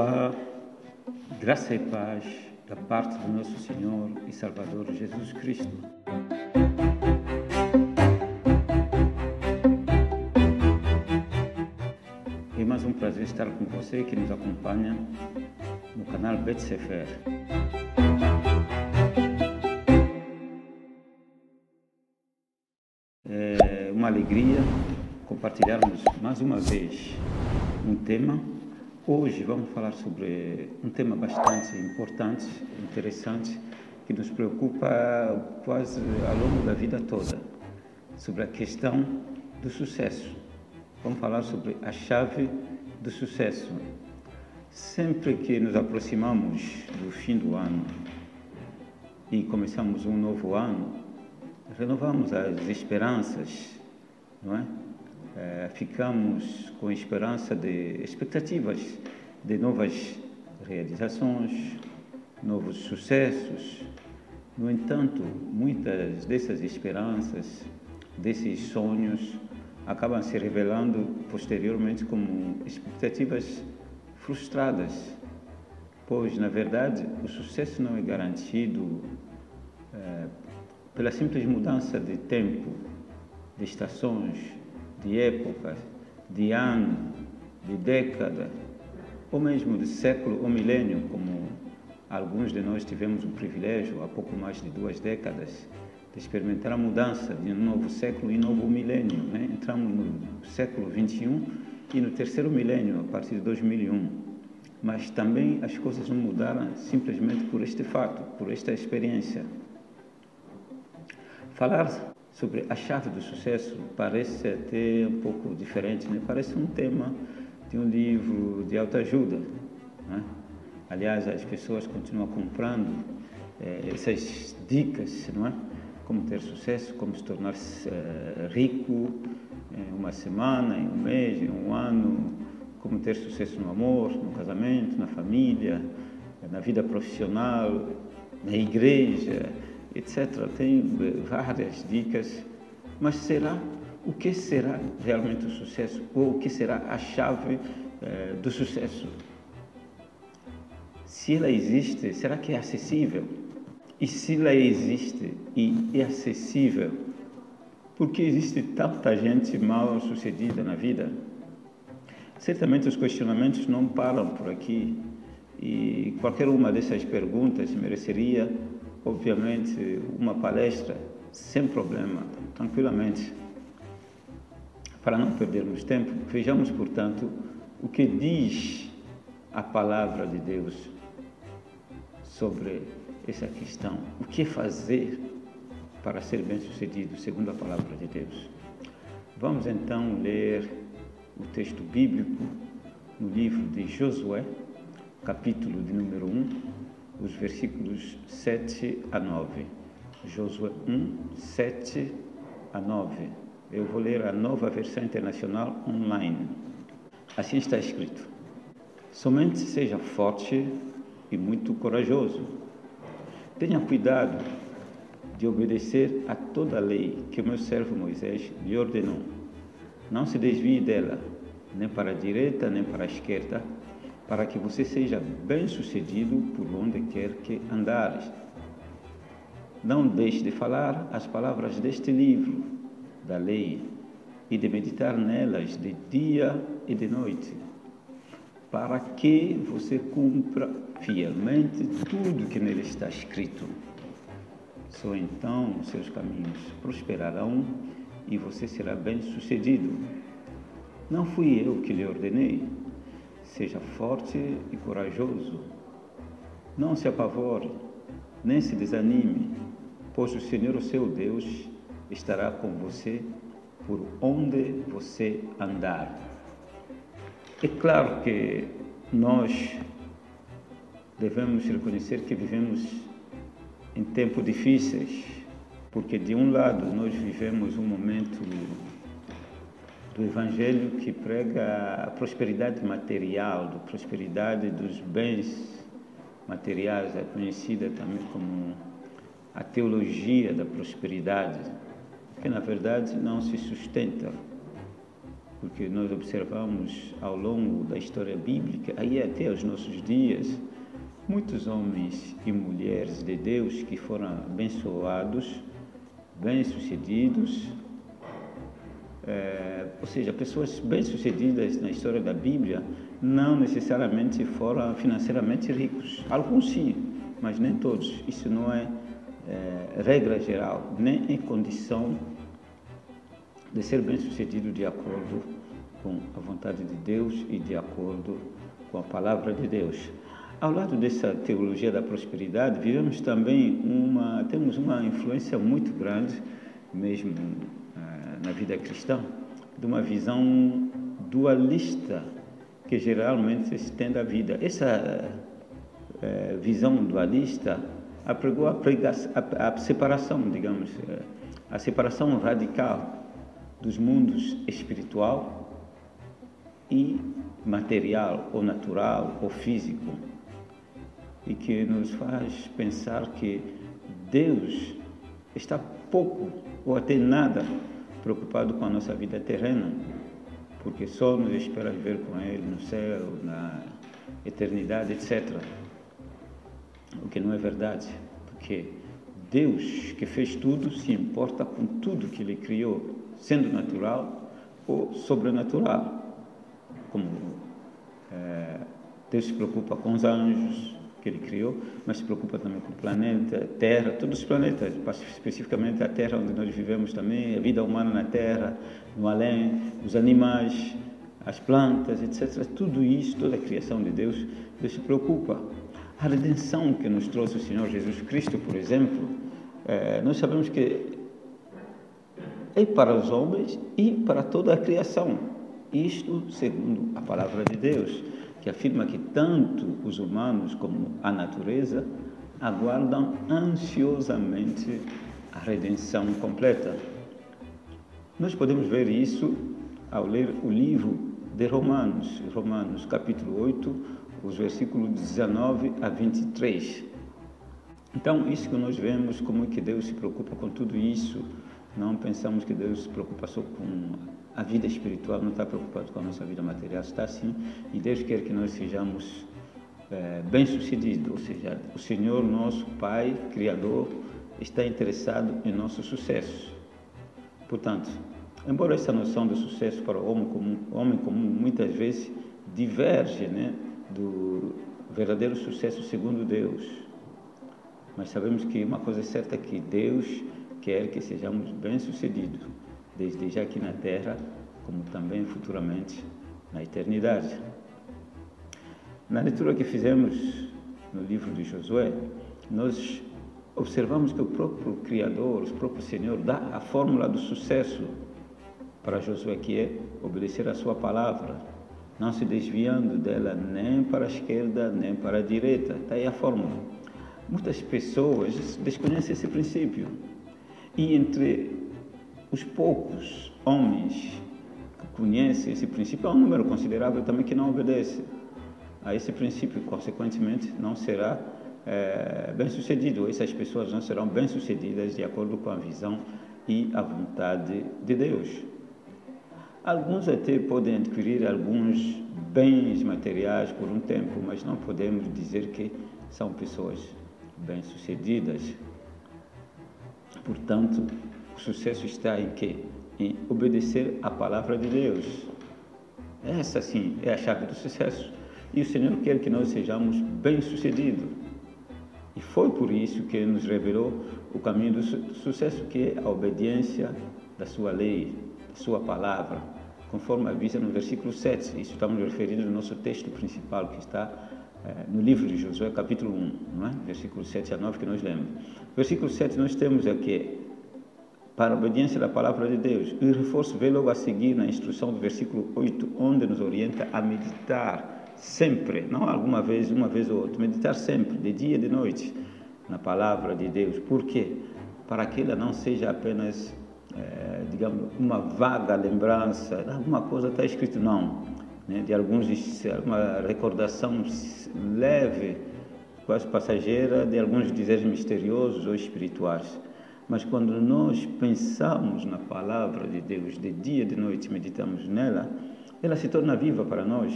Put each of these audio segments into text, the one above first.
Olá, graça e paz da parte do nosso Senhor e Salvador Jesus Cristo. É mais um prazer estar com você que nos acompanha no canal Bet Sefer. É uma alegria compartilharmos mais uma vez um tema Hoje vamos falar sobre um tema bastante importante, interessante, que nos preocupa quase ao longo da vida toda, sobre a questão do sucesso. Vamos falar sobre a chave do sucesso. Sempre que nos aproximamos do fim do ano e começamos um novo ano, renovamos as esperanças, não é? Eh, ficamos com esperança de expectativas de novas realizações, novos sucessos. No entanto, muitas dessas esperanças, desses sonhos, acabam se revelando posteriormente como expectativas frustradas, pois, na verdade, o sucesso não é garantido é, pela simples mudança de tempo, de estações, de época, de ano, de década, ou mesmo de século ou milênio, como alguns de nós tivemos o privilégio há pouco mais de duas décadas de experimentar a mudança de um novo século e novo milênio. Né? Entramos no século 21 e no terceiro milênio, a partir de 2001. Mas também as coisas não mudaram simplesmente por este fato, por esta experiência. Falar sobre a chave do sucesso parece até um pouco diferente, né? parece um tema de um livro de autoajuda. Né? Aliás, as pessoas continuam comprando eh, essas dicas, não é? Como ter sucesso, como se tornar eh, rico em uma semana, em um mês, em um ano, como ter sucesso no amor, no casamento, na família, na vida profissional, na igreja etc. Tem várias dicas, mas será o que será realmente o sucesso ou o que será a chave eh, do sucesso? Se ela existe, será que é acessível? E se ela existe e é acessível, por que existe tanta gente mal sucedida na vida? Certamente os questionamentos não param por aqui e qualquer uma dessas perguntas mereceria obviamente, uma palestra sem problema, tranquilamente. Para não perdermos tempo, vejamos, portanto, o que diz a palavra de Deus sobre essa questão. O que fazer para ser bem-sucedido, segundo a palavra de Deus. Vamos então ler o texto bíblico no livro de Josué, capítulo de número 1, os versículos 7 a 9. Josué 1, 7 a 9. Eu vou ler a nova versão internacional online. Assim está escrito: Somente seja forte e muito corajoso. Tenha cuidado de obedecer a toda a lei que o meu servo Moisés lhe ordenou. Não se desvie dela, nem para a direita nem para a esquerda para que você seja bem-sucedido por onde quer que andares. Não deixe de falar as palavras deste livro, da lei, e de meditar nelas de dia e de noite, para que você cumpra fielmente tudo que nele está escrito. Só então seus caminhos prosperarão e você será bem-sucedido. Não fui eu que lhe ordenei Seja forte e corajoso. Não se apavore, nem se desanime, pois o Senhor, o seu Deus, estará com você por onde você andar. É claro que nós devemos reconhecer que vivemos em tempos difíceis, porque de um lado nós vivemos um momento do Evangelho que prega a prosperidade material, a prosperidade dos bens materiais, é conhecida também como a teologia da prosperidade, que na verdade não se sustenta porque nós observamos ao longo da história bíblica, aí até os nossos dias, muitos homens e mulheres de Deus que foram abençoados, bem-sucedidos, é, ou seja, pessoas bem-sucedidas na história da Bíblia não necessariamente foram financeiramente ricos. Alguns sim, mas nem todos. Isso não é, é regra geral, nem em condição de ser bem-sucedido de acordo com a vontade de Deus e de acordo com a palavra de Deus. Ao lado dessa teologia da prosperidade, vivemos também uma, temos uma influência muito grande, mesmo na vida cristã, de uma visão dualista que geralmente se tem da vida. Essa uh, visão dualista apregou a, a, a separação, digamos, uh, a separação radical dos mundos espiritual e material ou natural ou físico e que nos faz pensar que Deus está pouco ou até nada preocupado com a nossa vida terrena, porque só nos espera viver com Ele no céu, na eternidade, etc. O que não é verdade, porque Deus que fez tudo se importa com tudo que Ele criou, sendo natural ou sobrenatural. Como é, Deus se preocupa com os anjos, que ele criou, mas se preocupa também com o planeta, Terra, todos os planetas, especificamente a Terra onde nós vivemos também, a vida humana na Terra, no além, os animais, as plantas, etc. Tudo isso, toda a criação de Deus, Deus se preocupa. A redenção que nos trouxe o Senhor Jesus Cristo, por exemplo, é, nós sabemos que é para os homens e para toda a criação. Isto segundo a palavra de Deus que afirma que tanto os humanos como a natureza aguardam ansiosamente a redenção completa. Nós podemos ver isso ao ler o livro de Romanos, Romanos capítulo 8, os versículos 19 a 23. Então, isso que nós vemos, como é que Deus se preocupa com tudo isso, não pensamos que Deus se preocupa só com a vida espiritual, não está preocupado com a nossa vida material, está sim, e Deus quer que nós sejamos é, bem-sucedidos, ou seja, o Senhor, nosso Pai, Criador, está interessado em nosso sucesso. Portanto, embora essa noção de sucesso para o homem comum, homem comum muitas vezes diverge né, do verdadeiro sucesso segundo Deus, mas sabemos que uma coisa é certa é que Deus quer que sejamos bem-sucedidos desde já aqui na terra, como também futuramente na eternidade. Na leitura que fizemos no livro de Josué, nós observamos que o próprio Criador, o próprio Senhor, dá a fórmula do sucesso para Josué, que é obedecer a sua palavra, não se desviando dela nem para a esquerda nem para a direita. Está aí a fórmula. Muitas pessoas desconhecem esse princípio. E entre os poucos homens que conhecem esse princípio, é um número considerável também que não obedece a esse princípio, consequentemente, não será é, bem sucedido. Essas pessoas não serão bem sucedidas de acordo com a visão e a vontade de Deus. Alguns até podem adquirir alguns bens materiais por um tempo, mas não podemos dizer que são pessoas bem-sucedidas. Portanto, o sucesso está em quê? Em obedecer a palavra de Deus. Essa sim é a chave do sucesso. E o Senhor quer que nós sejamos bem-sucedidos. E foi por isso que Ele nos revelou o caminho do sucesso, que é a obediência da sua lei, da sua palavra, conforme avisa no versículo 7. Isso estamos referindo no nosso texto principal, que está é, no livro de Josué, capítulo 1, não é? versículo 7 a 9, que nós lemos. Versículo 7 nós temos aqui para a obediência da palavra de Deus. E o reforço vem logo a seguir na instrução do versículo 8, onde nos orienta a meditar sempre, não alguma vez, uma vez ou outra, meditar sempre, de dia e de noite, na palavra de Deus. Por quê? Para que ela não seja apenas, é, digamos, uma vaga lembrança, alguma coisa está escrito, não. Né? De alguns, uma recordação leve, quase passageira, de alguns dizeres misteriosos ou espirituais Mas quando nós pensamos na palavra de Deus, de dia e de noite meditamos nela, ela se torna viva para nós.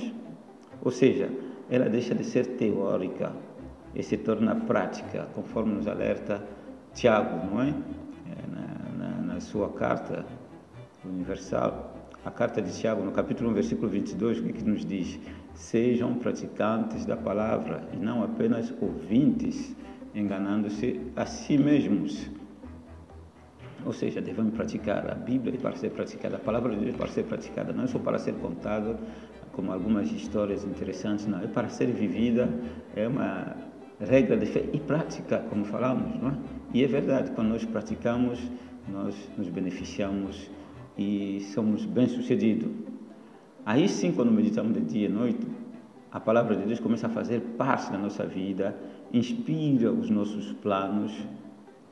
Ou seja, ela deixa de ser teórica e se torna prática, conforme nos alerta Tiago, não é? é na, na, na sua carta universal, a carta de Tiago, no capítulo 1, versículo 22, o que, que nos diz? Sejam praticantes da palavra e não apenas ouvintes, enganando-se a si mesmos. Ou seja, devemos praticar a Bíblia para ser praticada, a palavra de Deus para ser praticada, não é só para ser contado, como algumas histórias interessantes, não, é para ser vivida, é uma regra de fé e prática, como falamos, não é? E é verdade, quando nós praticamos, nós nos beneficiamos e somos bem-sucedidos. Aí sim, quando meditamos de dia e noite, a palavra de Deus começa a fazer parte da nossa vida, inspira os nossos planos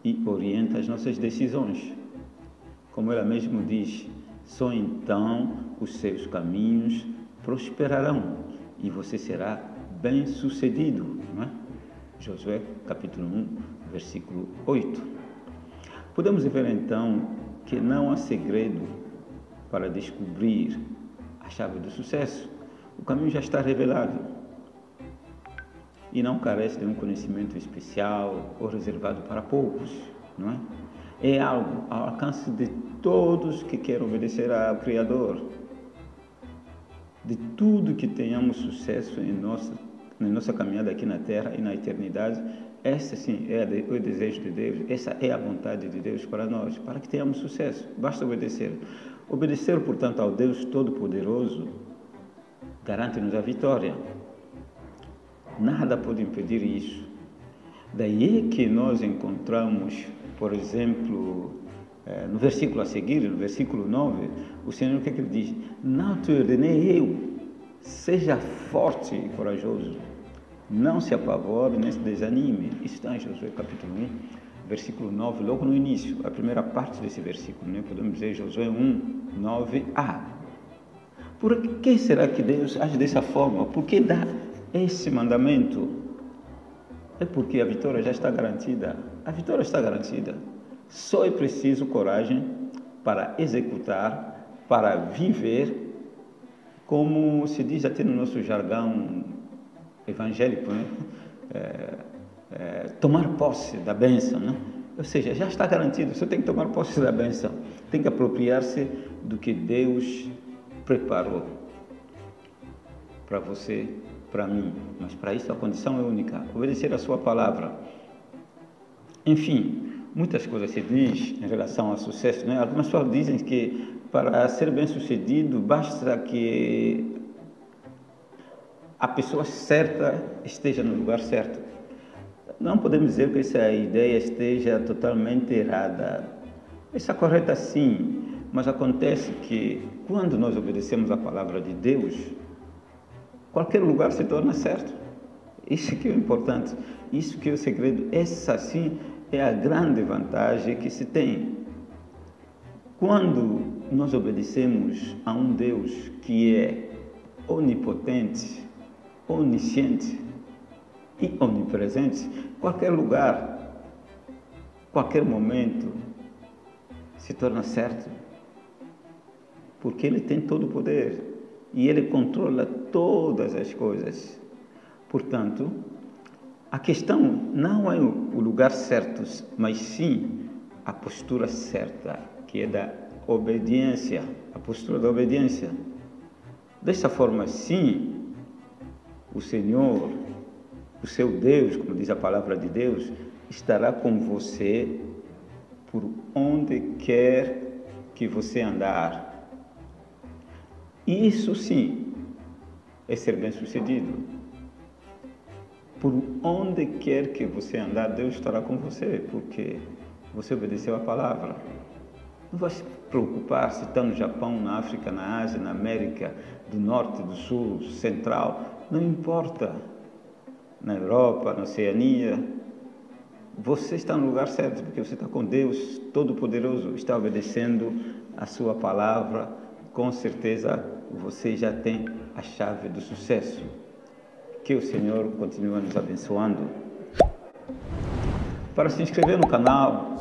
e orienta as nossas decisões. Como ela mesmo diz, só então os seus caminhos prosperarão e você será bem-sucedido. É? Josué capítulo 1, versículo 8. Podemos ver então que não há segredo para descobrir a chave do sucesso. O caminho já está revelado e não carece de um conhecimento especial ou reservado para poucos, não é? É algo ao alcance de todos que querem obedecer ao Criador. De tudo que tenhamos sucesso em nossa, em nossa caminhada aqui na Terra e na eternidade, esse sim é o desejo de Deus, essa é a vontade de Deus para nós, para que tenhamos sucesso. Basta obedecer. Obedecer, portanto, ao Deus Todo-Poderoso garante-nos a vitória. Nada pode impedir isso. Daí é que nós encontramos, por exemplo, eh, no versículo a seguir, no versículo 9, o Senhor o que, é que ele diz? Não te ordenei eu, seja forte e corajoso não se apavore nem se desanime. Isso está em Josué capítulo 1, versículo 9, logo no início, a primeira parte desse versículo, né? podemos dizer Josué 1, 9a. Por que será que Deus age dessa forma? Por que dá esse mandamento? É porque a vitória já está garantida. A vitória está garantida. Só é preciso coragem para executar, para viver, como se diz até no nosso jargão evangélico, né? É, é, tomar posse da bênção, né? Ou seja, já está garantido, você tem que tomar posse da bênção, tem que apropriar-se do que Deus preparou para você, para mim. Mas para isso a condição é única, obedecer a sua palavra. Enfim, muitas coisas se diz em relação ao sucesso, né? Algumas pessoas dizem que para ser bem-sucedido basta que a pessoa certa esteja no lugar certo. Não podemos dizer que essa ideia esteja totalmente errada. Está correta sim, mas acontece que quando nós obedecemos a palavra de Deus, qualquer lugar se torna certo. Isso que é o importante, isso que é o segredo. Essa sim é a grande vantagem que se tem. Quando nós obedecemos a um Deus que é onipotente, onisciente e onipresente, qualquer lugar, qualquer momento se torna certo, porque Ele tem todo o poder e Ele controla todas as coisas. Portanto, a questão não é o lugar certo, mas sim a postura certa, que é da obediência, a postura da obediência. Dessa forma, sim, o Senhor, o seu Deus, como diz a palavra de Deus, estará com você por onde quer que você andar. Isso sim é ser bem-sucedido. Por onde quer que você andar, Deus estará com você, porque você obedeceu a palavra. Não vai se preocupar se está no Japão, na África, na Ásia, na América do Norte, do Sul, Central não importa. Na Europa, na Oceania, você está no lugar certo, porque você está com Deus Todo-Poderoso, está obedecendo a Sua palavra. Com certeza você já tem a chave do sucesso. Que o Senhor continue nos abençoando. Para se inscrever no canal,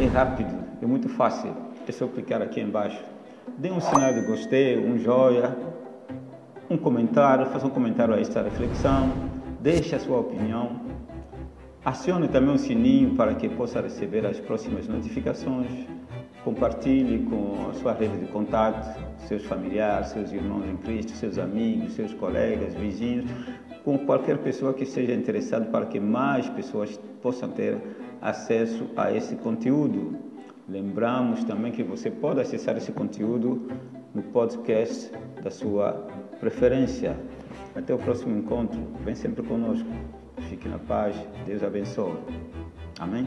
é rápido, é muito fácil. É só clicar aqui embaixo. Dê um sinal de gostei, um joia, um comentário, faça um comentário a esta reflexão, deixe a sua opinião. Acione também o sininho para que possa receber as próximas notificações. Compartilhe com a sua rede de contato, seus familiares, seus irmãos em Cristo, seus amigos, seus colegas, vizinhos, com qualquer pessoa que seja interessada para que mais pessoas possam ter acesso a esse conteúdo. Lembramos também que você pode acessar esse conteúdo no podcast da sua preferência. Até o próximo encontro. Vem sempre conosco. Fique na paz. Deus abençoe. Amém?